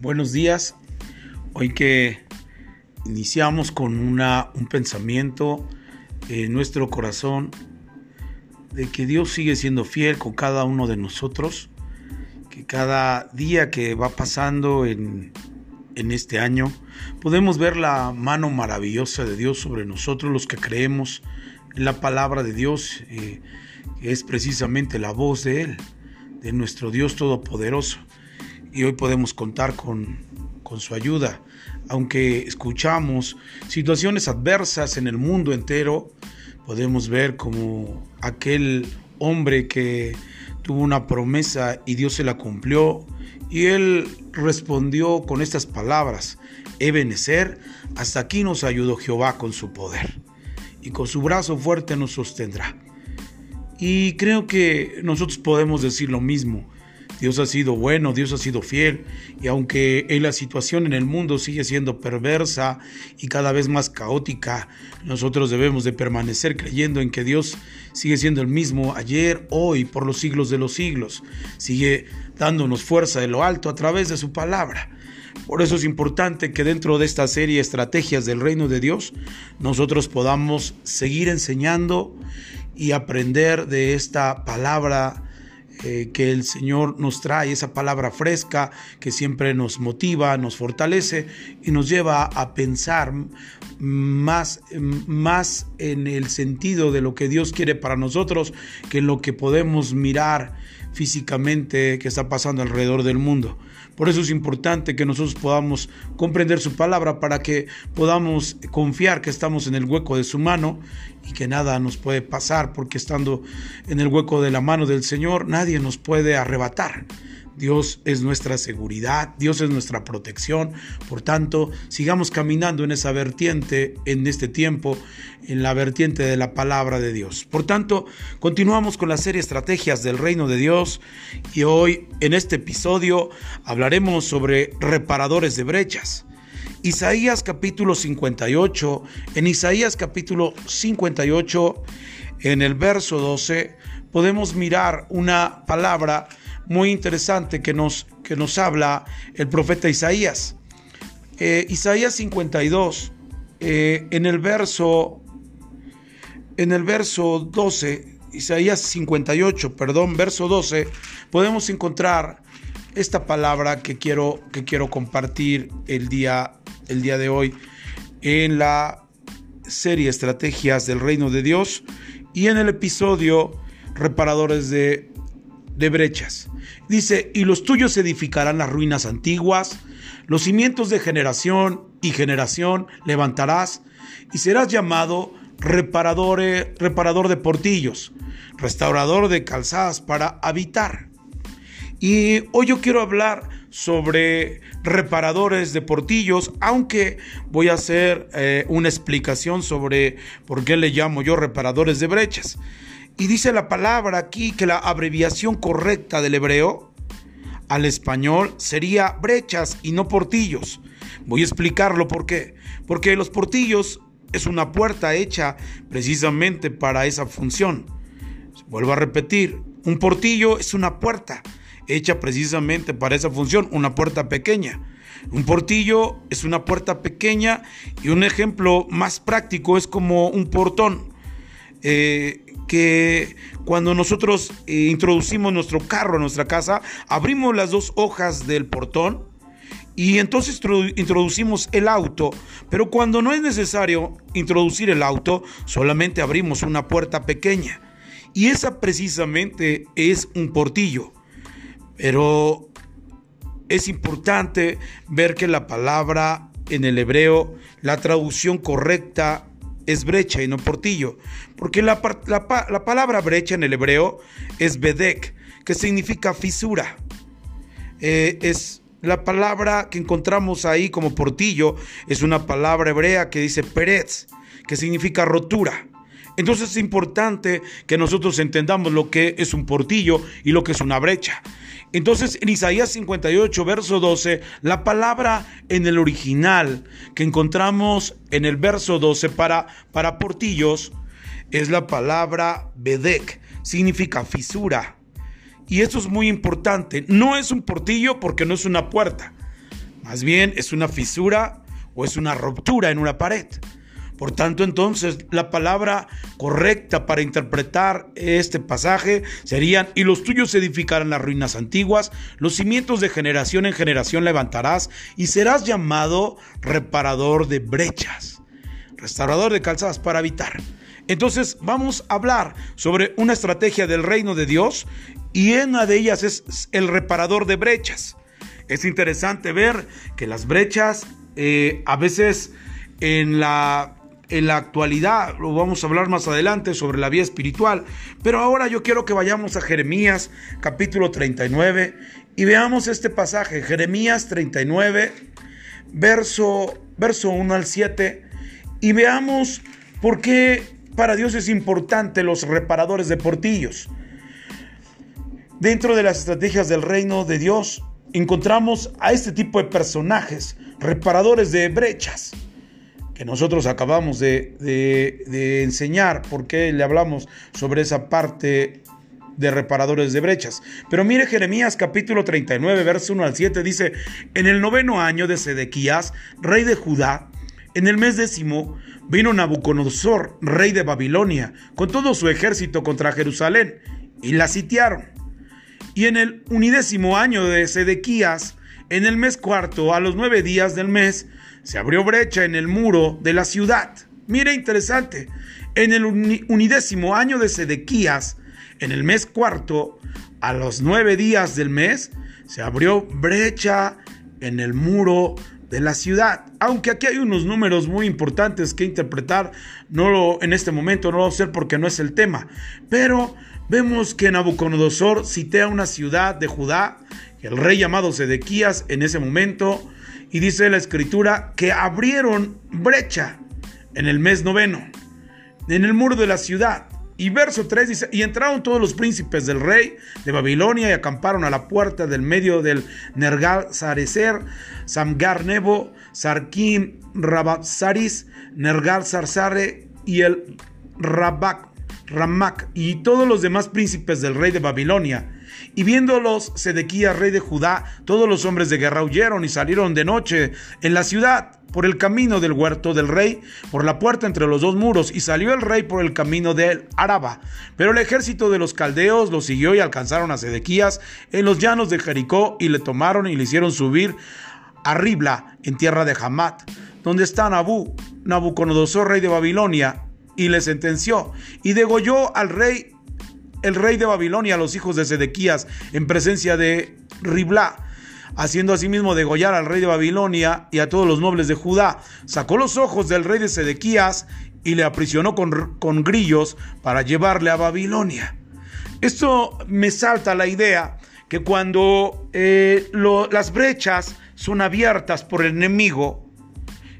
Buenos días. Hoy que iniciamos con una, un pensamiento en nuestro corazón de que Dios sigue siendo fiel con cada uno de nosotros, que cada día que va pasando en, en este año podemos ver la mano maravillosa de Dios sobre nosotros, los que creemos en la palabra de Dios, eh, que es precisamente la voz de Él, de nuestro Dios Todopoderoso y hoy podemos contar con, con su ayuda. Aunque escuchamos situaciones adversas en el mundo entero, podemos ver como aquel hombre que tuvo una promesa y Dios se la cumplió y él respondió con estas palabras, Ebenecer, hasta aquí nos ayudó Jehová con su poder y con su brazo fuerte nos sostendrá. Y creo que nosotros podemos decir lo mismo. Dios ha sido bueno, Dios ha sido fiel, y aunque la situación en el mundo sigue siendo perversa y cada vez más caótica, nosotros debemos de permanecer creyendo en que Dios sigue siendo el mismo ayer, hoy, por los siglos de los siglos, sigue dándonos fuerza de lo alto a través de su palabra. Por eso es importante que dentro de esta serie Estrategias del Reino de Dios, nosotros podamos seguir enseñando y aprender de esta palabra eh, que el Señor nos trae, esa palabra fresca que siempre nos motiva, nos fortalece y nos lleva a pensar más, más en el sentido de lo que Dios quiere para nosotros que en lo que podemos mirar físicamente que está pasando alrededor del mundo. Por eso es importante que nosotros podamos comprender su palabra para que podamos confiar que estamos en el hueco de su mano y que nada nos puede pasar porque estando en el hueco de la mano del Señor nadie nos puede arrebatar. Dios es nuestra seguridad, Dios es nuestra protección. Por tanto, sigamos caminando en esa vertiente en este tiempo, en la vertiente de la palabra de Dios. Por tanto, continuamos con la serie Estrategias del Reino de Dios y hoy en este episodio hablaremos sobre reparadores de brechas. Isaías capítulo 58, en Isaías capítulo 58, en el verso 12, podemos mirar una palabra muy interesante que nos, que nos habla el profeta Isaías. Eh, Isaías 52, eh, en el verso, en el verso 12, Isaías 58, perdón, verso 12, podemos encontrar esta palabra que quiero, que quiero compartir el día, el día de hoy en la serie Estrategias del Reino de Dios y en el episodio Reparadores de, de Brechas. Dice, y los tuyos edificarán las ruinas antiguas, los cimientos de generación y generación levantarás, y serás llamado reparador, reparador de portillos, restaurador de calzadas para habitar. Y hoy yo quiero hablar sobre reparadores de portillos, aunque voy a hacer eh, una explicación sobre por qué le llamo yo reparadores de brechas. Y dice la palabra aquí que la abreviación correcta del hebreo al español sería brechas y no portillos. Voy a explicarlo por qué. Porque los portillos es una puerta hecha precisamente para esa función. Vuelvo a repetir, un portillo es una puerta hecha precisamente para esa función, una puerta pequeña. Un portillo es una puerta pequeña y un ejemplo más práctico es como un portón. Eh, que cuando nosotros eh, introducimos nuestro carro a nuestra casa, abrimos las dos hojas del portón y entonces introducimos el auto, pero cuando no es necesario introducir el auto, solamente abrimos una puerta pequeña. Y esa precisamente es un portillo. Pero es importante ver que la palabra en el hebreo, la traducción correcta es brecha y no portillo, porque la, palabra brecha en el hebreo es bedek, que significa fisura. Eh, es la palabra que encontramos ahí como portillo, es una palabra hebrea que dice peretz, que significa rotura. Entonces es importante que nosotros entendamos lo que es un portillo y lo que es una brecha. Entonces en Isaías 58, verso 12, la palabra en el original que encontramos en el verso 12 para, para portillos es la palabra bedek, significa fisura. Y esto es muy importante. No es un portillo porque no es una puerta. Más bien es una fisura o es una ruptura en una pared. Por tanto, entonces, la palabra correcta para interpretar este pasaje serían, y los tuyos edificarán las ruinas antiguas, los cimientos de generación en generación levantarás, y serás llamado reparador de brechas, restaurador de calzadas para habitar. Entonces vamos a hablar sobre una estrategia del reino de Dios y una de ellas es el reparador de brechas. Es interesante ver que las brechas eh, a veces en la en la actualidad, lo vamos a hablar más adelante sobre la vida espiritual, pero ahora yo quiero que vayamos a Jeremías capítulo 39 y veamos este pasaje, Jeremías 39, verso, verso 1 al 7, y veamos por qué para Dios es importante los reparadores de portillos. Dentro de las estrategias del reino de Dios encontramos a este tipo de personajes, reparadores de brechas que nosotros acabamos de, enseñar, porque le hablamos sobre esa parte de reparadores de brechas. Pero mire Jeremías capítulo 39, verso 1 al 7, dice, en el noveno año de Sedequías, rey de Judá, en el mes décimo, vino Nabucodonosor, rey de Babilonia, con todo su ejército contra Jerusalén, y la sitiaron. Y en el unidécimo año de Sedequías, en el mes cuarto, a los nueve días del mes, se abrió brecha en el muro de la ciudad. Mire, interesante. En el unidécimo año de Sedequías, en el mes cuarto, a los nueve días del mes, se abrió brecha en el muro de la ciudad. Aunque aquí hay unos números muy importantes que interpretar, no lo, en este momento no lo hacer porque no es el tema. Pero vemos que Nabucodonosor citea una ciudad de Judá, el rey llamado Sedequías en ese momento y dice la escritura que abrieron brecha en el mes noveno, en el muro de la ciudad. Y verso 3 dice, y entraron todos los príncipes del rey de Babilonia y acamparon a la puerta del medio del Nergal Sarecer, Samgar Nebo, Sarkim Rababsaris, Nergal Sarsare y el Rabak, Ramak y todos los demás príncipes del rey de Babilonia y viéndolos Sedequías, rey de Judá, todos los hombres de guerra huyeron y salieron de noche en la ciudad por el camino del huerto del rey, por la puerta entre los dos muros, y salió el rey por el camino del Araba. Pero el ejército de los caldeos lo siguió y alcanzaron a Sedequías en los llanos de Jericó y le tomaron y le hicieron subir a Ribla, en tierra de Hamat, donde está Nabú, Nabucodonosor, rey de Babilonia, y le sentenció y degolló al rey el rey de Babilonia a los hijos de Sedequías en presencia de Ribla, haciendo asimismo degollar al rey de Babilonia y a todos los nobles de Judá. Sacó los ojos del rey de Sedequías y le aprisionó con, con grillos para llevarle a Babilonia. Esto me salta la idea que cuando eh, las brechas son abiertas por el enemigo,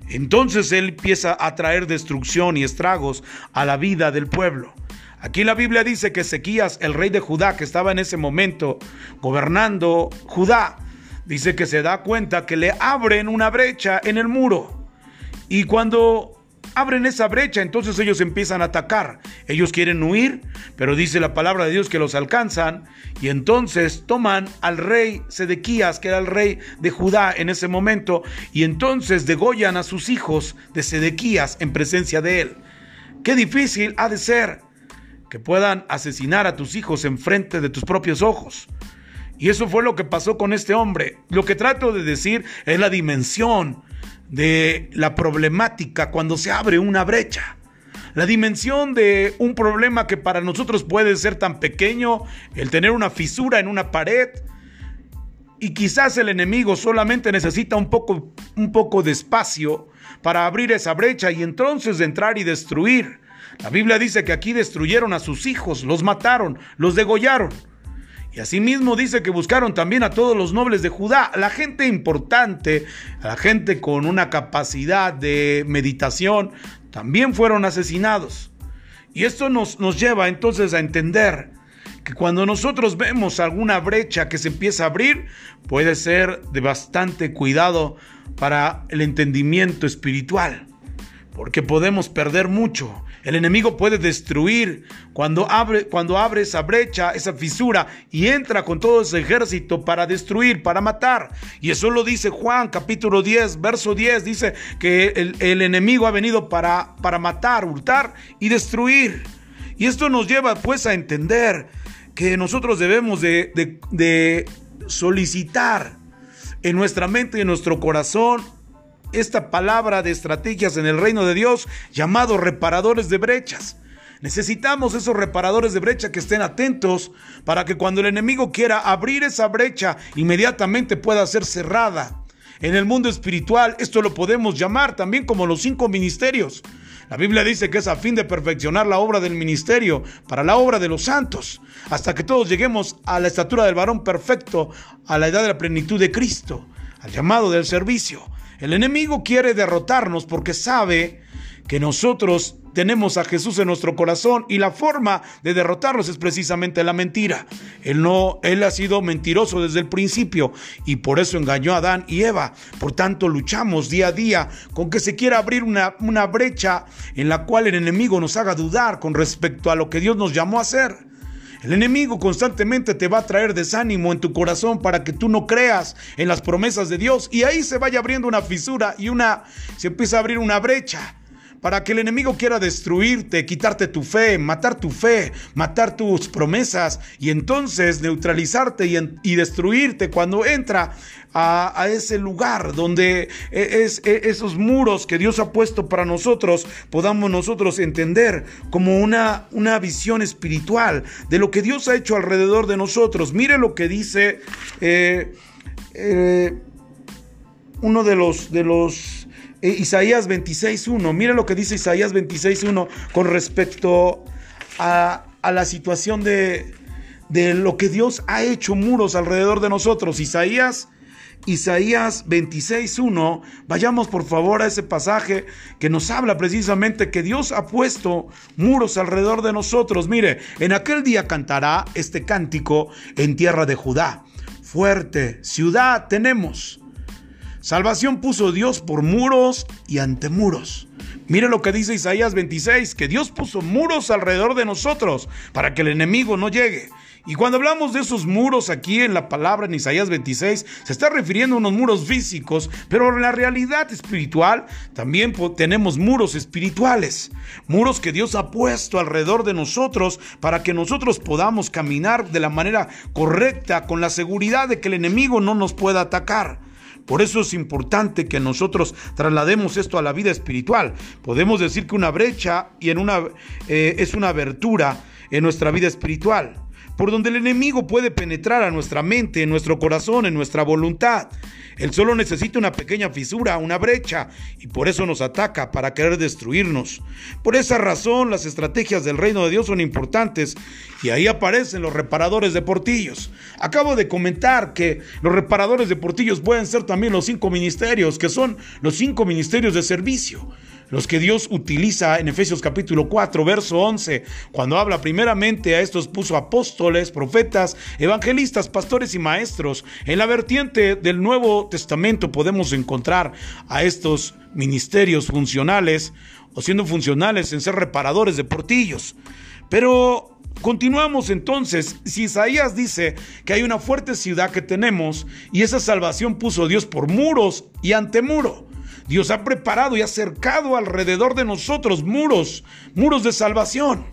entonces él empieza a traer destrucción y estragos a la vida del pueblo. Aquí la Biblia dice que Ezequías, el rey de Judá, que estaba en ese momento gobernando Judá, dice que se da cuenta que le abren una brecha en el muro. Y cuando abren esa brecha, entonces ellos empiezan a atacar. Ellos quieren huir, pero dice la palabra de Dios que los alcanzan y entonces toman al rey Sedequías, que era el rey de Judá en ese momento, y entonces degollan a sus hijos de Sedequías en presencia de él. Qué difícil ha de ser que puedan asesinar a tus hijos en frente de tus propios ojos. Y eso fue lo que pasó con este hombre. Lo que trato de decir es la dimensión de la problemática cuando se abre una brecha. La dimensión de un problema que para nosotros puede ser tan pequeño, el tener una fisura en una pared, y quizás el enemigo solamente necesita un poco, un poco de espacio para abrir esa brecha y entonces entrar y destruir. La Biblia dice que aquí destruyeron a sus hijos, los mataron, los degollaron. Y asimismo dice que buscaron también a todos los nobles de Judá, la gente importante, a la gente con una capacidad de meditación, también fueron asesinados. Y esto nos, nos lleva entonces a entender que cuando nosotros vemos alguna brecha que se empieza a abrir, puede ser de bastante cuidado para el entendimiento espiritual, porque podemos perder mucho El enemigo puede destruir cuando abre, cuando abre esa brecha, esa fisura y entra con todo ese ejército para destruir, para matar. Y eso lo dice Juan capítulo 10, verso 10. Dice que el, enemigo ha venido para, para matar, hurtar y destruir. Y esto nos lleva pues a entender que nosotros debemos de, de solicitar en nuestra mente y en nuestro corazón esta palabra de estrategias en el reino de Dios llamado reparadores de brechas. Necesitamos esos reparadores de brecha que estén atentos para que cuando el enemigo quiera abrir esa brecha, inmediatamente pueda ser cerrada. En el mundo espiritual esto lo podemos llamar también como los cinco ministerios. La Biblia dice que es a fin de perfeccionar la obra del ministerio para la obra de los santos, hasta que todos lleguemos a la estatura del varón perfecto, a la edad de la plenitud de Cristo, al llamado del servicio. El enemigo quiere derrotarnos porque sabe que nosotros tenemos a Jesús en nuestro corazón y la forma de derrotarlos es precisamente la mentira. Él no, él ha sido mentiroso desde el principio y por eso engañó a Adán y Eva. Por tanto, luchamos día a día con que se quiera abrir una, una brecha en la cual el enemigo nos haga dudar con respecto a lo que Dios nos llamó a hacer. El enemigo constantemente te va a traer desánimo en tu corazón para que tú no creas en las promesas de Dios. Y ahí se vaya abriendo una fisura y una se empieza a abrir una brecha para que el enemigo quiera destruirte, quitarte tu fe, matar tu fe, matar tus promesas y entonces neutralizarte y, destruirte cuando entra a, ese lugar donde e, es, e, esos muros que Dios ha puesto para nosotros podamos nosotros entender como una, una visión espiritual de lo que Dios ha hecho alrededor de nosotros. Mire lo que dice eh, eh, uno de los, de los eh, Isaías 26.1. Mire lo que dice Isaías 26.1 con respecto a, la situación de, de, lo que Dios ha hecho muros alrededor de nosotros. Isaías, Isaías 26.1. Vayamos por favor a ese pasaje que nos habla precisamente que Dios ha puesto muros alrededor de nosotros. Mire, en aquel día cantará este cántico en tierra de Judá. Fuerte ciudad tenemos Salvación puso Dios por muros y ante muros. Mire lo que dice Isaías 26, que Dios puso muros alrededor de nosotros para que el enemigo no llegue. Y cuando hablamos de esos muros aquí en la palabra en Isaías 26, se está refiriendo a unos muros físicos, pero en la realidad espiritual también tenemos muros espirituales, muros que Dios ha puesto alrededor de nosotros para que nosotros podamos caminar de la manera correcta con la seguridad de que el enemigo no nos pueda atacar. Por eso es importante que nosotros traslademos esto a la vida espiritual. Podemos decir que una brecha y en una, eh, es una abertura en nuestra vida espiritual, por donde el enemigo puede penetrar a nuestra mente, en nuestro corazón, en nuestra voluntad. Él solo necesita una pequeña fisura, una brecha, y por eso nos ataca para querer destruirnos. Por esa razón las estrategias del reino de Dios son importantes y ahí aparecen los reparadores de portillos. Acabo de comentar que los reparadores de portillos pueden ser también los cinco ministerios, que son los cinco ministerios de servicio los que Dios utiliza en Efesios capítulo 4, verso 11, cuando habla primeramente a estos puso apóstoles, profetas, evangelistas, pastores y maestros. En la vertiente del Nuevo Testamento podemos encontrar a estos ministerios funcionales o siendo funcionales en ser reparadores de portillos. Pero Continuamos entonces, si Isaías dice que hay una fuerte ciudad que tenemos y esa salvación puso Dios por muros y ante muro. Dios ha preparado y ha cercado alrededor de nosotros muros, muros de salvación.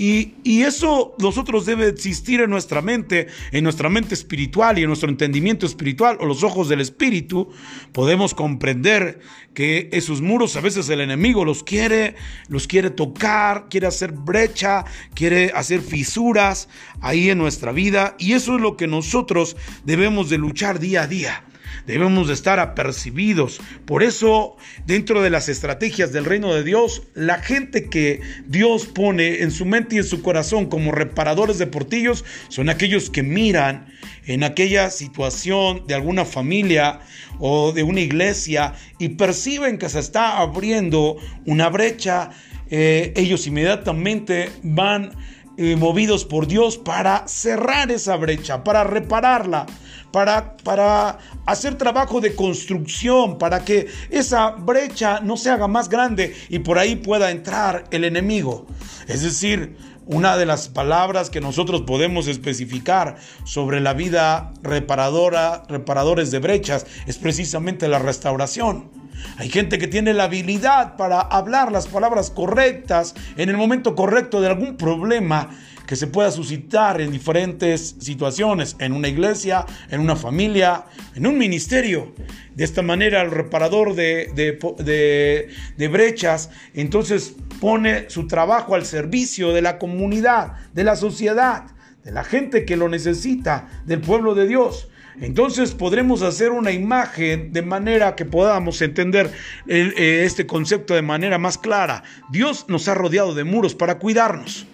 Y, y, eso nosotros debe existir en nuestra mente, en nuestra mente espiritual y en nuestro entendimiento espiritual o los ojos del espíritu. Podemos comprender que esos muros a veces el enemigo los quiere, los quiere tocar, quiere hacer brecha, quiere hacer fisuras ahí en nuestra vida. Y eso es lo que nosotros debemos de luchar día a día debemos de estar apercibidos. Por eso, dentro de las estrategias del reino de Dios, la gente que Dios pone en su mente y en su corazón como reparadores de portillos son aquellos que miran en aquella situación de alguna familia o de una iglesia y perciben que se está abriendo una brecha, eh, ellos inmediatamente van eh, movidos por Dios para cerrar esa brecha, para repararla, para, para hacer trabajo de construcción, para que esa brecha no se haga más grande y por ahí pueda entrar el enemigo. Es decir, una de las palabras que nosotros podemos especificar sobre la vida reparadora, reparadores de brechas, es precisamente la restauración. Hay gente que tiene la habilidad para hablar las palabras correctas en el momento correcto de algún problema que se pueda suscitar en diferentes situaciones, en una iglesia, en una familia, en un ministerio. De esta manera el reparador de, de, brechas entonces pone su trabajo al servicio de la comunidad, de la sociedad, de la gente que lo necesita, del pueblo de Dios. Entonces podremos hacer una imagen de manera que podamos entender eh, este concepto de manera más clara. Dios nos ha rodeado de muros para cuidarnos.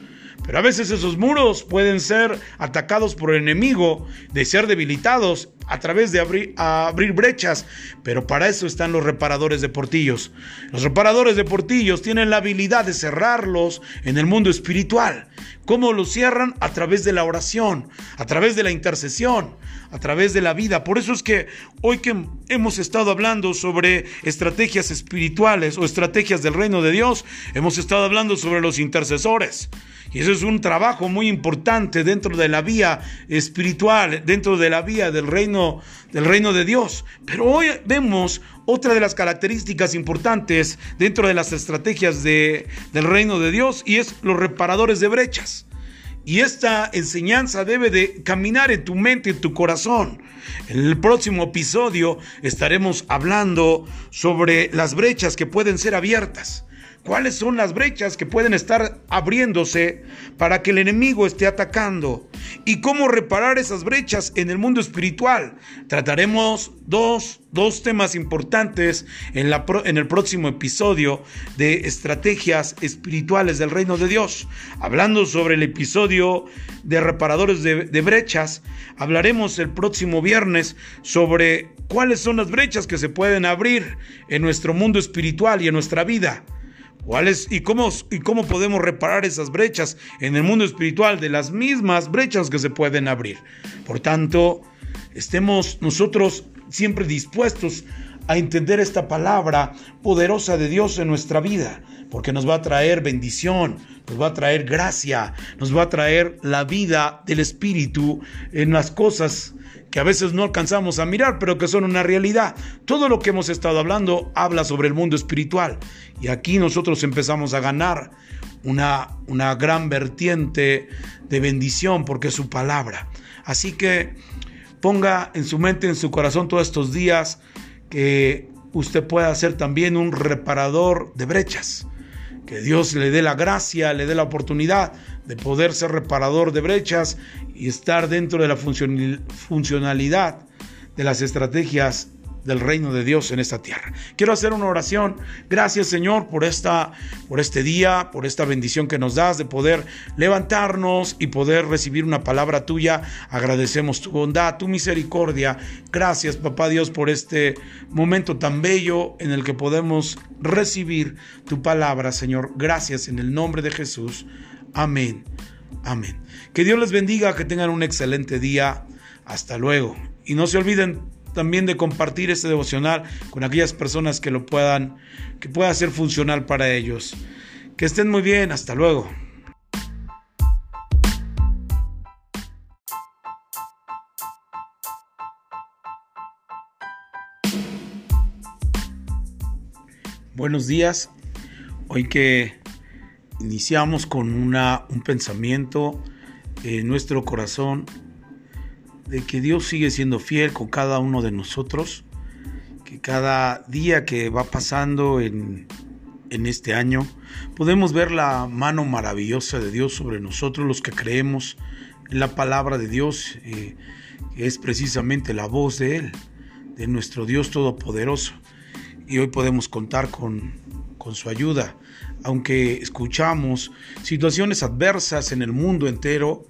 Pero a veces esos muros pueden ser atacados por el enemigo, de ser debilitados a través de abrir, abrir, brechas. Pero para eso están los reparadores de portillos. Los reparadores de portillos tienen la habilidad de cerrarlos en el mundo espiritual. ¿Cómo los cierran? A través de la oración, a través de la intercesión, a través de la vida. Por eso es que hoy que hemos estado hablando sobre estrategias espirituales o estrategias del reino de Dios, hemos estado hablando sobre los intercesores. Y eso es un trabajo muy importante dentro de la vía espiritual, dentro de la vía del reino, del reino de Dios. Pero hoy vemos otra de las características importantes dentro de las estrategias de, del reino de Dios y es los reparadores de brechas. Y esta enseñanza debe de caminar en tu mente, en tu corazón. En el próximo episodio estaremos hablando sobre las brechas que pueden ser abiertas cuáles son las brechas que pueden estar abriéndose para que el enemigo esté atacando y cómo reparar esas brechas en el mundo espiritual. Trataremos dos, temas importantes en, la, en el próximo episodio de estrategias espirituales del reino de Dios. Hablando sobre el episodio de reparadores de, de brechas, hablaremos el próximo viernes sobre cuáles son las brechas que se pueden abrir en nuestro mundo espiritual y en nuestra vida y cómo, y cómo podemos reparar esas brechas en el mundo espiritual de las mismas brechas que se pueden abrir. Por tanto, estemos nosotros siempre dispuestos a entender esta palabra poderosa de Dios en nuestra vida, porque nos va a traer bendición, nos va a traer gracia, nos va a traer la vida del Espíritu en las cosas que a veces no alcanzamos a mirar, pero que son una realidad. Todo lo que hemos estado hablando habla sobre el mundo espiritual. Y aquí nosotros empezamos a ganar una, una gran vertiente de bendición porque es su palabra. Así que ponga en su mente, en su corazón todos estos días que usted pueda ser también un reparador de brechas. Que Dios le dé la gracia, le dé la oportunidad de poder ser reparador de brechas y estar dentro de la funcionalidad de las estrategias del reino de Dios en esta tierra. Quiero hacer una oración. Gracias, Señor, por esta por este día, por esta bendición que nos das de poder levantarnos y poder recibir una palabra tuya. Agradecemos tu bondad, tu misericordia. Gracias, papá Dios, por este momento tan bello en el que podemos recibir tu palabra, Señor. Gracias en el nombre de Jesús. Amén. Amén. Que Dios les bendiga, que tengan un excelente día. Hasta luego. Y no se olviden también de compartir este devocional con aquellas personas que lo puedan, que pueda ser funcional para ellos. Que estén muy bien. Hasta luego. Buenos días. Hoy que iniciamos con una, un pensamiento en nuestro corazón de que Dios sigue siendo fiel con cada uno de nosotros, que cada día que va pasando en, en este año podemos ver la mano maravillosa de Dios sobre nosotros, los que creemos en la palabra de Dios, eh, que es precisamente la voz de Él, de nuestro Dios Todopoderoso. Y hoy podemos contar con, con su ayuda aunque escuchamos situaciones adversas en el mundo entero,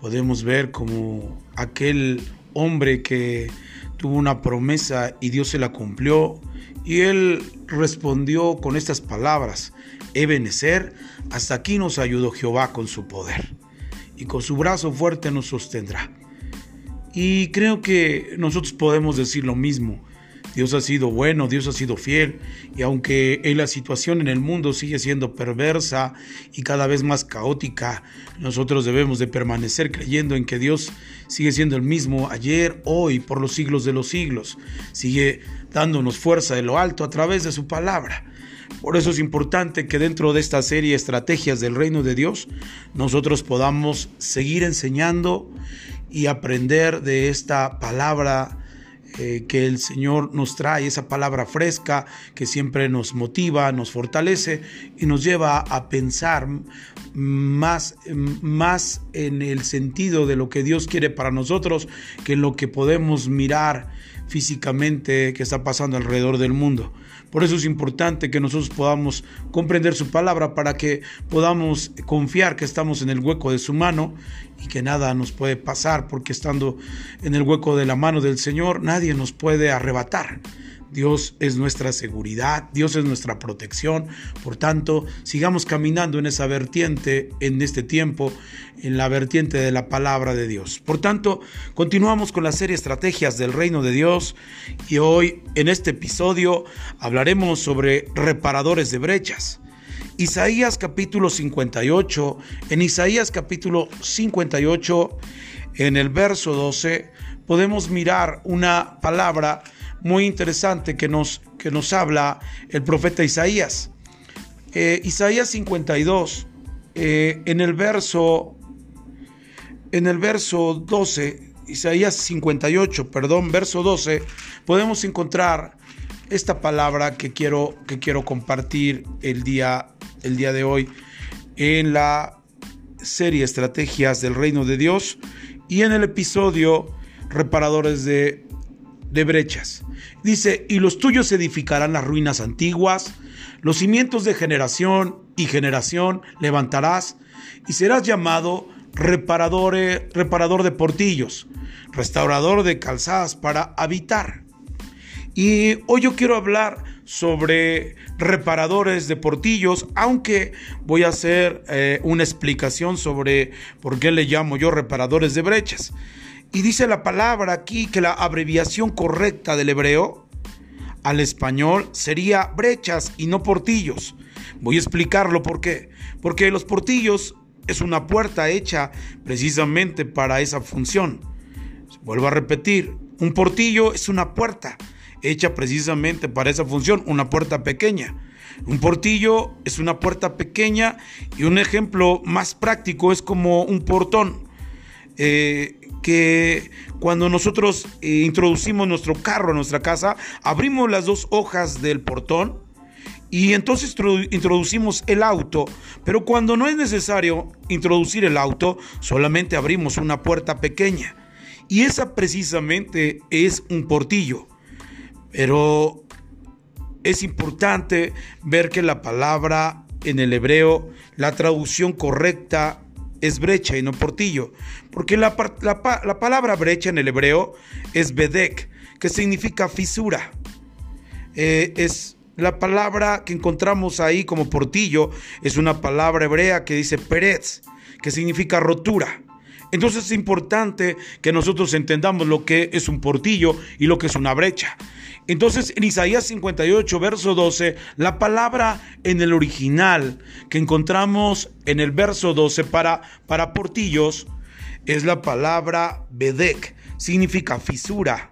podemos ver como aquel hombre que tuvo una promesa y Dios se la cumplió y él respondió con estas palabras, Ebenecer, hasta aquí nos ayudó Jehová con su poder. y con su brazo fuerte nos sostendrá. Y creo que nosotros podemos decir lo mismo. Dios ha sido bueno, Dios ha sido fiel, y aunque la situación en el mundo sigue siendo perversa y cada vez más caótica, nosotros debemos de permanecer creyendo en que Dios sigue siendo el mismo ayer, hoy, por los siglos de los siglos. Sigue dándonos fuerza de lo alto a través de su palabra. Por eso es importante que dentro de esta serie Estrategias del Reino de Dios, nosotros podamos seguir enseñando y aprender de esta palabra eh, que el Señor nos trae, esa palabra fresca que siempre nos motiva, nos fortalece y nos lleva a pensar más, más en el sentido de lo que Dios quiere para nosotros que en lo que podemos mirar físicamente que está pasando alrededor del mundo. Por eso es importante que nosotros podamos comprender su palabra para que podamos confiar que estamos en el hueco de su mano y que nada nos puede pasar porque estando en el hueco de la mano del Señor nadie nos puede arrebatar. Dios es nuestra seguridad, Dios es nuestra protección. Por tanto, sigamos caminando en esa vertiente en este tiempo, en la vertiente de la palabra de Dios. Por tanto, continuamos con la serie Estrategias del Reino de Dios y hoy en este episodio hablaremos sobre reparadores de brechas. Isaías capítulo 58, en Isaías capítulo 58, en el verso 12, podemos mirar una palabra muy interesante que nos, que nos habla el profeta Isaías. Eh, Isaías 52, eh, en el verso, en el verso 12, Isaías 58, perdón, verso 12, podemos encontrar esta palabra que quiero, que quiero compartir el día, el día de hoy en la serie Estrategias del Reino de Dios y en el episodio Reparadores de, de Brechas. Dice, y los tuyos edificarán las ruinas antiguas, los cimientos de generación y generación levantarás, y serás llamado reparador, reparador de portillos, restaurador de calzadas para habitar. Y hoy yo quiero hablar sobre reparadores de portillos, aunque voy a hacer eh, una explicación sobre por qué le llamo yo reparadores de brechas. Y dice la palabra aquí que la abreviación correcta del hebreo al español sería brechas y no portillos. Voy a explicarlo por qué. Porque los portillos es una puerta hecha precisamente para esa función. Vuelvo a repetir, un portillo es una puerta hecha precisamente para esa función, una puerta pequeña. Un portillo es una puerta pequeña y un ejemplo más práctico es como un portón. Eh, que cuando nosotros eh, introducimos nuestro carro a nuestra casa, abrimos las dos hojas del portón y entonces introducimos el auto, pero cuando no es necesario introducir el auto, solamente abrimos una puerta pequeña. Y esa precisamente es un portillo. Pero es importante ver que la palabra en el hebreo, la traducción correcta es brecha y no portillo, porque la, palabra brecha en el hebreo es bedek, que significa fisura. Eh, es la palabra que encontramos ahí como portillo, es una palabra hebrea que dice peretz, que significa rotura. Entonces es importante que nosotros entendamos lo que es un portillo y lo que es una brecha. Entonces, en Isaías 58, verso 12, la palabra en el original que encontramos en el verso 12 para, para portillos es la palabra bedek, significa fisura.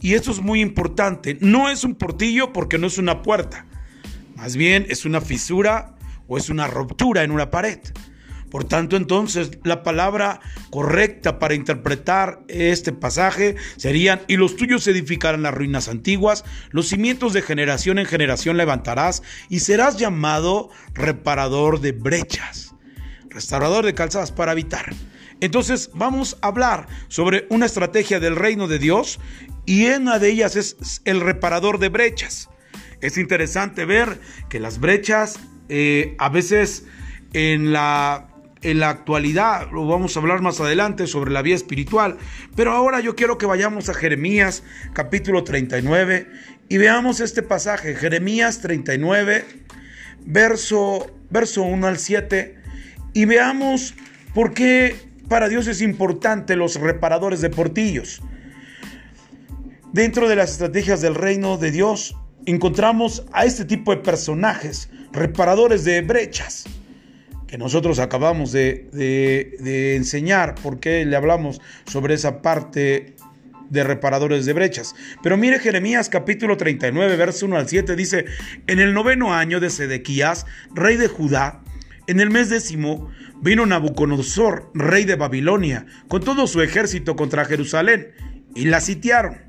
Y esto es muy importante. No es un portillo porque no es una puerta. Más bien es una fisura o es una ruptura en una pared. Por tanto, entonces, la palabra correcta para interpretar este pasaje serían, y los tuyos edificarán las ruinas antiguas, los cimientos de generación en generación levantarás, y serás llamado reparador de brechas, restaurador de calzadas para habitar. Entonces vamos a hablar sobre una estrategia del reino de Dios y una de ellas es el reparador de brechas. Es interesante ver que las brechas eh, a veces en la en la actualidad, lo vamos a hablar más adelante sobre la vida espiritual, pero ahora yo quiero que vayamos a Jeremías capítulo 39 y veamos este pasaje, Jeremías 39, verso, verso 1 al 7, y veamos ¿Por qué para Dios es importante los reparadores de portillos? Dentro de las estrategias del reino de Dios encontramos a este tipo de personajes, reparadores de brechas, que nosotros acabamos de, de, enseñar, porque le hablamos sobre esa parte de reparadores de brechas. Pero mire Jeremías capítulo 39, verso 1 al 7, dice, en el noveno año de Sedequías, rey de Judá, en el mes décimo, vino Nabucodonosor, rey de Babilonia, con todo su ejército contra Jerusalén, y la sitiaron.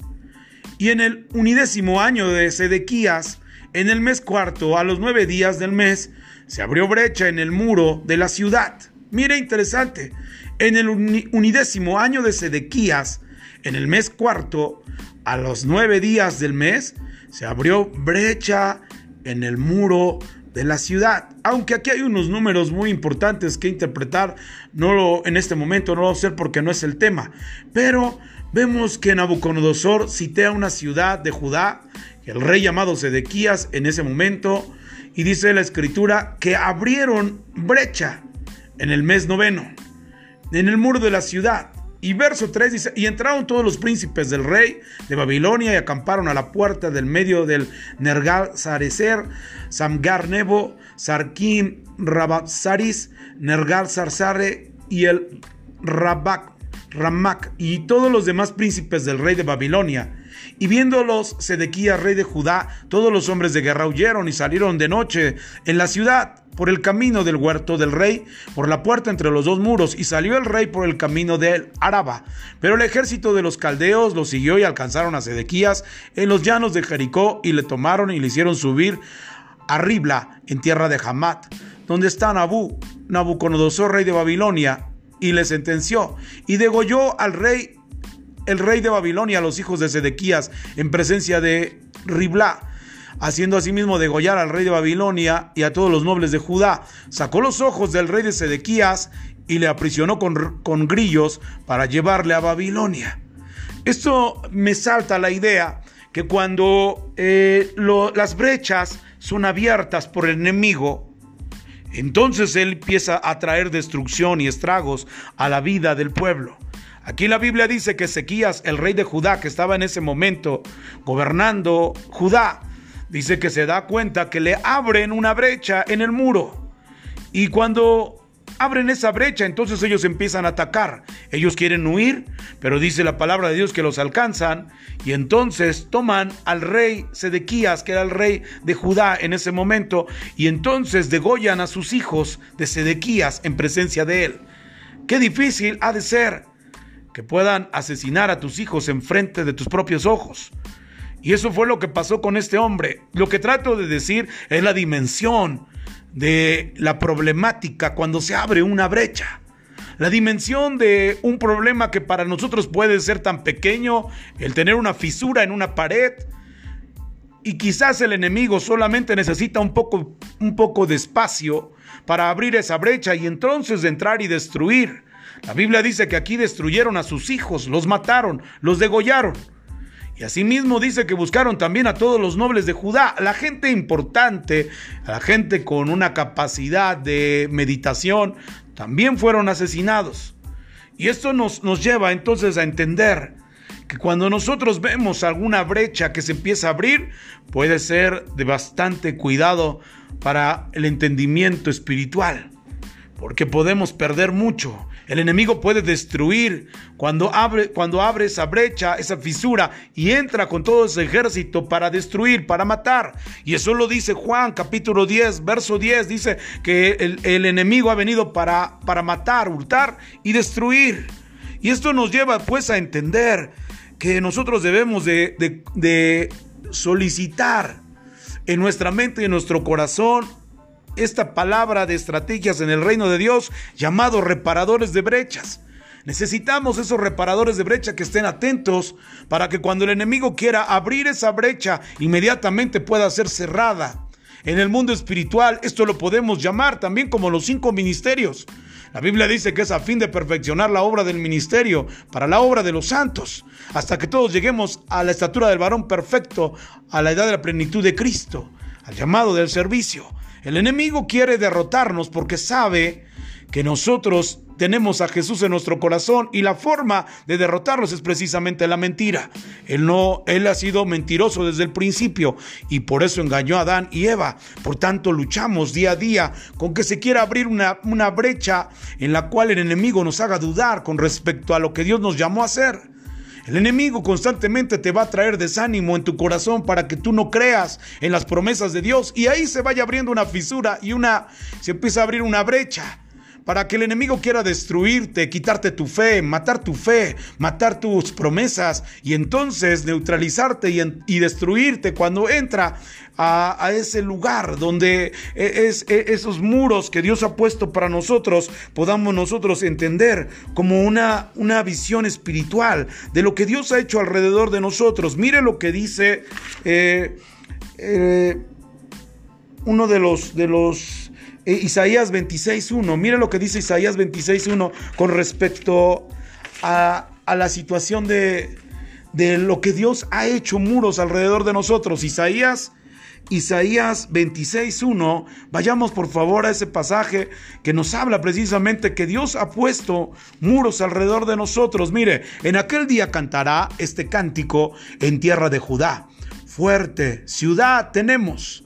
Y en el unidécimo año de Sedequías, en el mes cuarto, a los nueve días del mes, se abrió brecha en el muro de la ciudad. Mire, interesante. En el unidécimo año de Sedequías, en el mes cuarto, a los nueve días del mes, se abrió brecha en el muro de la ciudad. Aunque aquí hay unos números muy importantes que interpretar, no lo, en este momento no lo voy a hacer porque no es el tema, pero vemos que Nabucodonosor citea una ciudad de Judá, el rey llamado Sedequías en ese momento, y dice la escritura que abrieron brecha en el mes noveno, en el muro de la ciudad. Y verso 3 dice, y entraron todos los príncipes del rey de Babilonia y acamparon a la puerta del medio del Nergal Sarecer, Samgar Nebo, Sarkim Rababsaris, Nergal Sarsare y el Rabak, Ramak y todos los demás príncipes del rey de Babilonia y viéndolos Sedequías, rey de Judá, todos los hombres de guerra huyeron y salieron de noche en la ciudad por el camino del huerto del rey, por la puerta entre los dos muros, y salió el rey por el camino del Araba. Pero el ejército de los caldeos lo siguió y alcanzaron a Sedequías en los llanos de Jericó y le tomaron y le hicieron subir a Ribla, en tierra de Hamat, donde está Nabú, Nabucodonosor, rey de Babilonia, y le sentenció y degolló al rey el rey de Babilonia a los hijos de Sedequías en presencia de Ribla, haciendo asimismo degollar al rey de Babilonia y a todos los nobles de Judá. Sacó los ojos del rey de Sedequías y le aprisionó con, con grillos para llevarle a Babilonia. Esto me salta la idea que cuando eh, las brechas son abiertas por el enemigo, entonces él empieza a traer destrucción y estragos a la vida del pueblo. Aquí la Biblia dice que Ezequías, el rey de Judá, que estaba en ese momento gobernando Judá, dice que se da cuenta que le abren una brecha en el muro. Y cuando abren esa brecha, entonces ellos empiezan a atacar. Ellos quieren huir, pero dice la palabra de Dios que los alcanzan y entonces toman al rey Sedequías, que era el rey de Judá en ese momento, y entonces degollan a sus hijos de Sedequías en presencia de él. Qué difícil ha de ser que puedan asesinar a tus hijos en frente de tus propios ojos. Y eso fue lo que pasó con este hombre. Lo que trato de decir es la dimensión de la problemática cuando se abre una brecha. La dimensión de un problema que para nosotros puede ser tan pequeño, el tener una fisura en una pared, y quizás el enemigo solamente necesita un poco, un poco de espacio para abrir esa brecha y entonces entrar y destruir. La Biblia dice que aquí destruyeron a sus hijos, los mataron, los degollaron. Y asimismo dice que buscaron también a todos los nobles de Judá, la gente importante, la gente con una capacidad de meditación, también fueron asesinados. Y esto nos, nos lleva entonces a entender que cuando nosotros vemos alguna brecha que se empieza a abrir, puede ser de bastante cuidado para el entendimiento espiritual, porque podemos perder mucho el enemigo puede destruir cuando abre, cuando abre esa brecha, esa fisura y entra con todo ese ejército para destruir, para matar. Y eso lo dice Juan capítulo 10, verso 10. Dice que el, enemigo ha venido para, para matar, hurtar y destruir. Y esto nos lleva pues a entender que nosotros debemos de, de solicitar en nuestra mente y en nuestro corazón esta palabra de estrategias en el reino de Dios llamado reparadores de brechas. Necesitamos esos reparadores de brecha que estén atentos para que cuando el enemigo quiera abrir esa brecha, inmediatamente pueda ser cerrada. En el mundo espiritual esto lo podemos llamar también como los cinco ministerios. La Biblia dice que es a fin de perfeccionar la obra del ministerio para la obra de los santos, hasta que todos lleguemos a la estatura del varón perfecto, a la edad de la plenitud de Cristo, al llamado del servicio. El enemigo quiere derrotarnos porque sabe que nosotros tenemos a Jesús en nuestro corazón y la forma de derrotarlos es precisamente la mentira. Él no, él ha sido mentiroso desde el principio y por eso engañó a Adán y Eva. Por tanto, luchamos día a día con que se quiera abrir una, una brecha en la cual el enemigo nos haga dudar con respecto a lo que Dios nos llamó a hacer. El enemigo constantemente te va a traer desánimo en tu corazón para que tú no creas en las promesas de Dios. Y ahí se vaya abriendo una fisura y una se empieza a abrir una brecha para que el enemigo quiera destruirte, quitarte tu fe, matar tu fe, matar tus promesas y entonces neutralizarte y, destruirte cuando entra a, ese lugar donde e, es, e, esos muros que Dios ha puesto para nosotros podamos nosotros entender como una, una visión espiritual de lo que Dios ha hecho alrededor de nosotros. Mire lo que dice eh, eh, uno de los, de los eh, Isaías 26.1. Mire lo que dice Isaías 26.1 con respecto a, la situación de, de, lo que Dios ha hecho muros alrededor de nosotros. Isaías, Isaías 26.1. Vayamos por favor a ese pasaje que nos habla precisamente que Dios ha puesto muros alrededor de nosotros. Mire, en aquel día cantará este cántico en tierra de Judá. Fuerte ciudad tenemos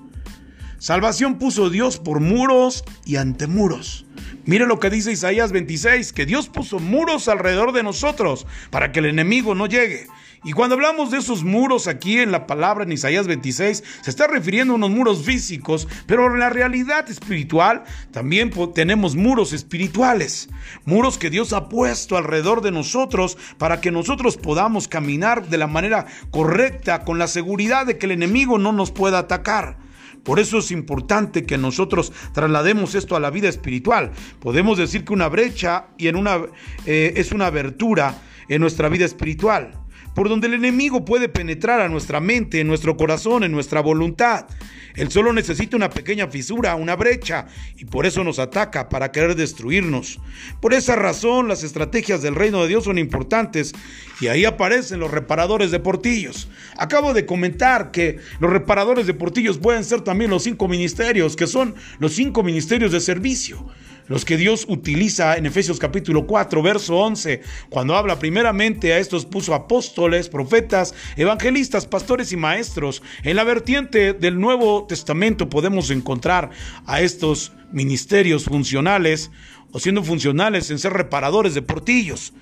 Salvación puso Dios por muros y ante muros. Mire lo que dice Isaías 26, que Dios puso muros alrededor de nosotros para que el enemigo no llegue. Y cuando hablamos de esos muros aquí en la palabra en Isaías 26, se está refiriendo a unos muros físicos, pero en la realidad espiritual también tenemos muros espirituales, muros que Dios ha puesto alrededor de nosotros para que nosotros podamos caminar de la manera correcta con la seguridad de que el enemigo no nos pueda atacar. Por eso es importante que nosotros traslademos esto a la vida espiritual. Podemos decir que una brecha y en una, eh, es una abertura en nuestra vida espiritual, por donde el enemigo puede penetrar a nuestra mente, en nuestro corazón, en nuestra voluntad. Él solo necesita una pequeña fisura, una brecha, y por eso nos ataca para querer destruirnos. Por esa razón las estrategias del reino de Dios son importantes y ahí aparecen los reparadores de portillos. Acabo de comentar que los reparadores de portillos pueden ser también los cinco ministerios, que son los cinco ministerios de servicio los que Dios utiliza en Efesios capítulo 4, verso 11, cuando habla primeramente a estos puso apóstoles, profetas, evangelistas, pastores y maestros. En la vertiente del Nuevo Testamento podemos encontrar a estos ministerios funcionales o siendo funcionales en ser reparadores de portillos.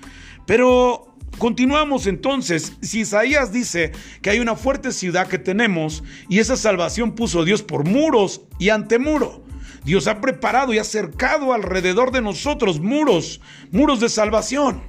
Pero Continuamos entonces, si Isaías dice que hay una fuerte ciudad que tenemos y esa salvación puso Dios por muros y ante muro. Dios ha preparado y ha cercado alrededor de nosotros muros, muros de salvación.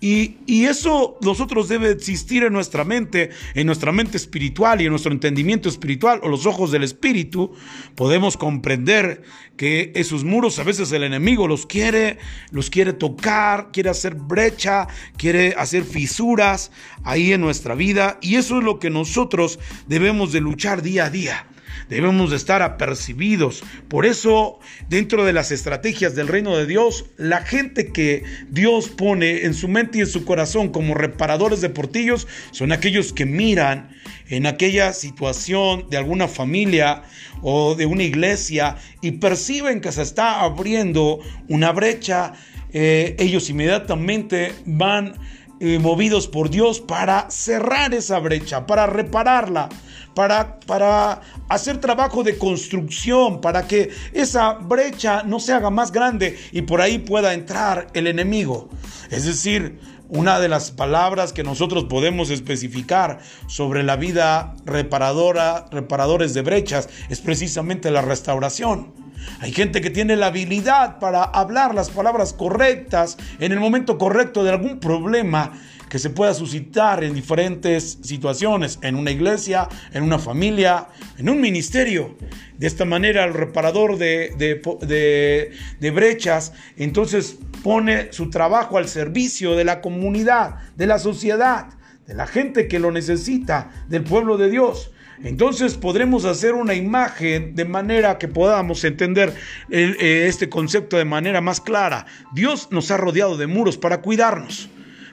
Y, y, eso nosotros debe existir en nuestra mente, en nuestra mente espiritual y en nuestro entendimiento espiritual o los ojos del espíritu. Podemos comprender que esos muros a veces el enemigo los quiere, los quiere tocar, quiere hacer brecha, quiere hacer fisuras ahí en nuestra vida. Y eso es lo que nosotros debemos de luchar día a día debemos de estar apercibidos. Por eso, dentro de las estrategias del reino de Dios, la gente que Dios pone en su mente y en su corazón como reparadores de portillos son aquellos que miran en aquella situación de alguna familia o de una iglesia y perciben que se está abriendo una brecha. Eh, ellos inmediatamente van eh, movidos por Dios para cerrar esa brecha, para repararla para, para hacer trabajo de construcción, para que esa brecha no se haga más grande y por ahí pueda entrar el enemigo. Es decir, una de las palabras que nosotros podemos especificar sobre la vida reparadora, reparadores de brechas, es precisamente la restauración. Hay gente que tiene la habilidad para hablar las palabras correctas en el momento correcto de algún problema que se pueda suscitar en diferentes situaciones, en una iglesia, en una familia, en un ministerio. De esta manera el reparador de, de, brechas entonces pone su trabajo al servicio de la comunidad, de la sociedad, de la gente que lo necesita, del pueblo de Dios. Entonces podremos hacer una imagen de manera que podamos entender eh, este concepto de manera más clara. Dios nos ha rodeado de muros para cuidarnos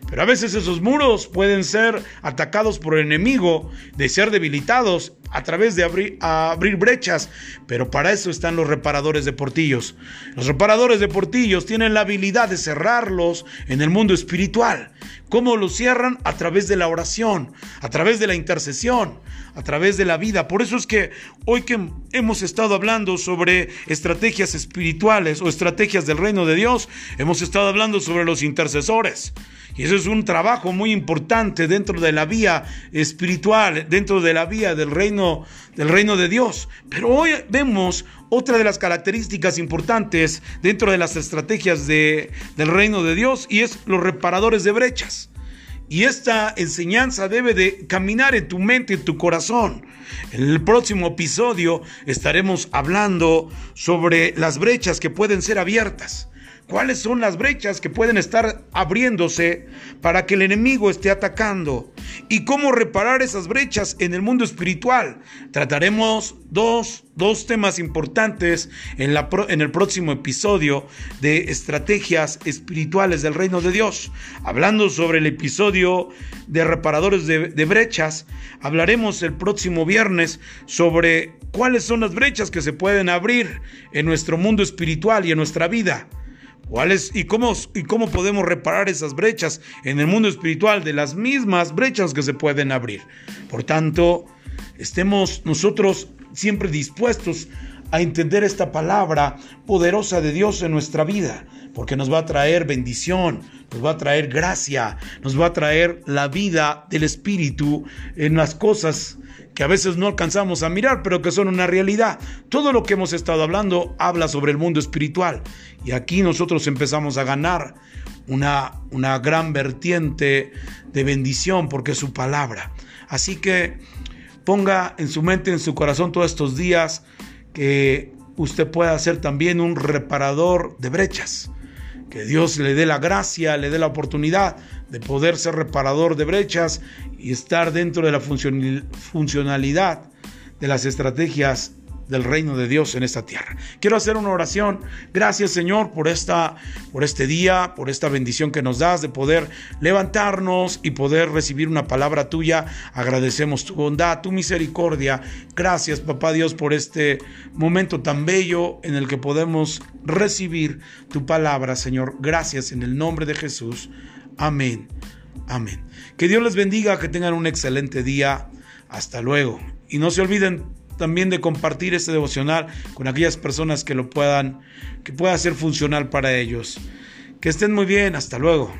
Pero a veces esos muros pueden ser atacados por el enemigo, de ser debilitados a través de abrir, abrir brechas. Pero para eso están los reparadores de portillos. Los reparadores de portillos tienen la habilidad de cerrarlos en el mundo espiritual. ¿Cómo los cierran? A través de la oración, a través de la intercesión, a través de la vida. Por eso es que hoy que hemos estado hablando sobre estrategias espirituales o estrategias del reino de Dios, hemos estado hablando sobre los intercesores. Y eso es un trabajo muy importante dentro de la vía espiritual, dentro de la vía del reino, del reino de Dios. Pero hoy vemos otra de las características importantes dentro de las estrategias de, del reino de Dios y es los reparadores de brechas. Y esta enseñanza debe de caminar en tu mente, en tu corazón. En el próximo episodio estaremos hablando sobre las brechas que pueden ser abiertas cuáles son las brechas que pueden estar abriéndose para que el enemigo esté atacando y cómo reparar esas brechas en el mundo espiritual. Trataremos dos, temas importantes en, la, en el próximo episodio de estrategias espirituales del reino de Dios. Hablando sobre el episodio de reparadores de, de brechas, hablaremos el próximo viernes sobre cuáles son las brechas que se pueden abrir en nuestro mundo espiritual y en nuestra vida y, cómo, ¿Y cómo podemos reparar esas brechas en el mundo espiritual de las mismas brechas que se pueden abrir? Por tanto, estemos nosotros siempre dispuestos a entender esta palabra poderosa de Dios en nuestra vida, porque nos va a traer bendición, nos va a traer gracia, nos va a traer la vida del Espíritu en las cosas que a veces no alcanzamos a mirar, pero que son una realidad. Todo lo que hemos estado hablando habla sobre el mundo espiritual y aquí nosotros empezamos a ganar una, una gran vertiente de bendición porque es su palabra. Así que ponga en su mente, en su corazón todos estos días que usted pueda ser también un reparador de brechas. Que Dios le dé la gracia, le dé la oportunidad de poder ser reparador de brechas y estar dentro de la funcionalidad de las estrategias del reino de Dios en esta tierra. Quiero hacer una oración. Gracias, Señor, por esta por este día, por esta bendición que nos das de poder levantarnos y poder recibir una palabra tuya. Agradecemos tu bondad, tu misericordia. Gracias, papá Dios, por este momento tan bello en el que podemos recibir tu palabra, Señor. Gracias en el nombre de Jesús. Amén. Amén. Que Dios les bendiga, que tengan un excelente día. Hasta luego. Y no se olviden también de compartir este devocional con aquellas personas que lo puedan, que pueda ser funcional para ellos. Que estén muy bien, hasta luego.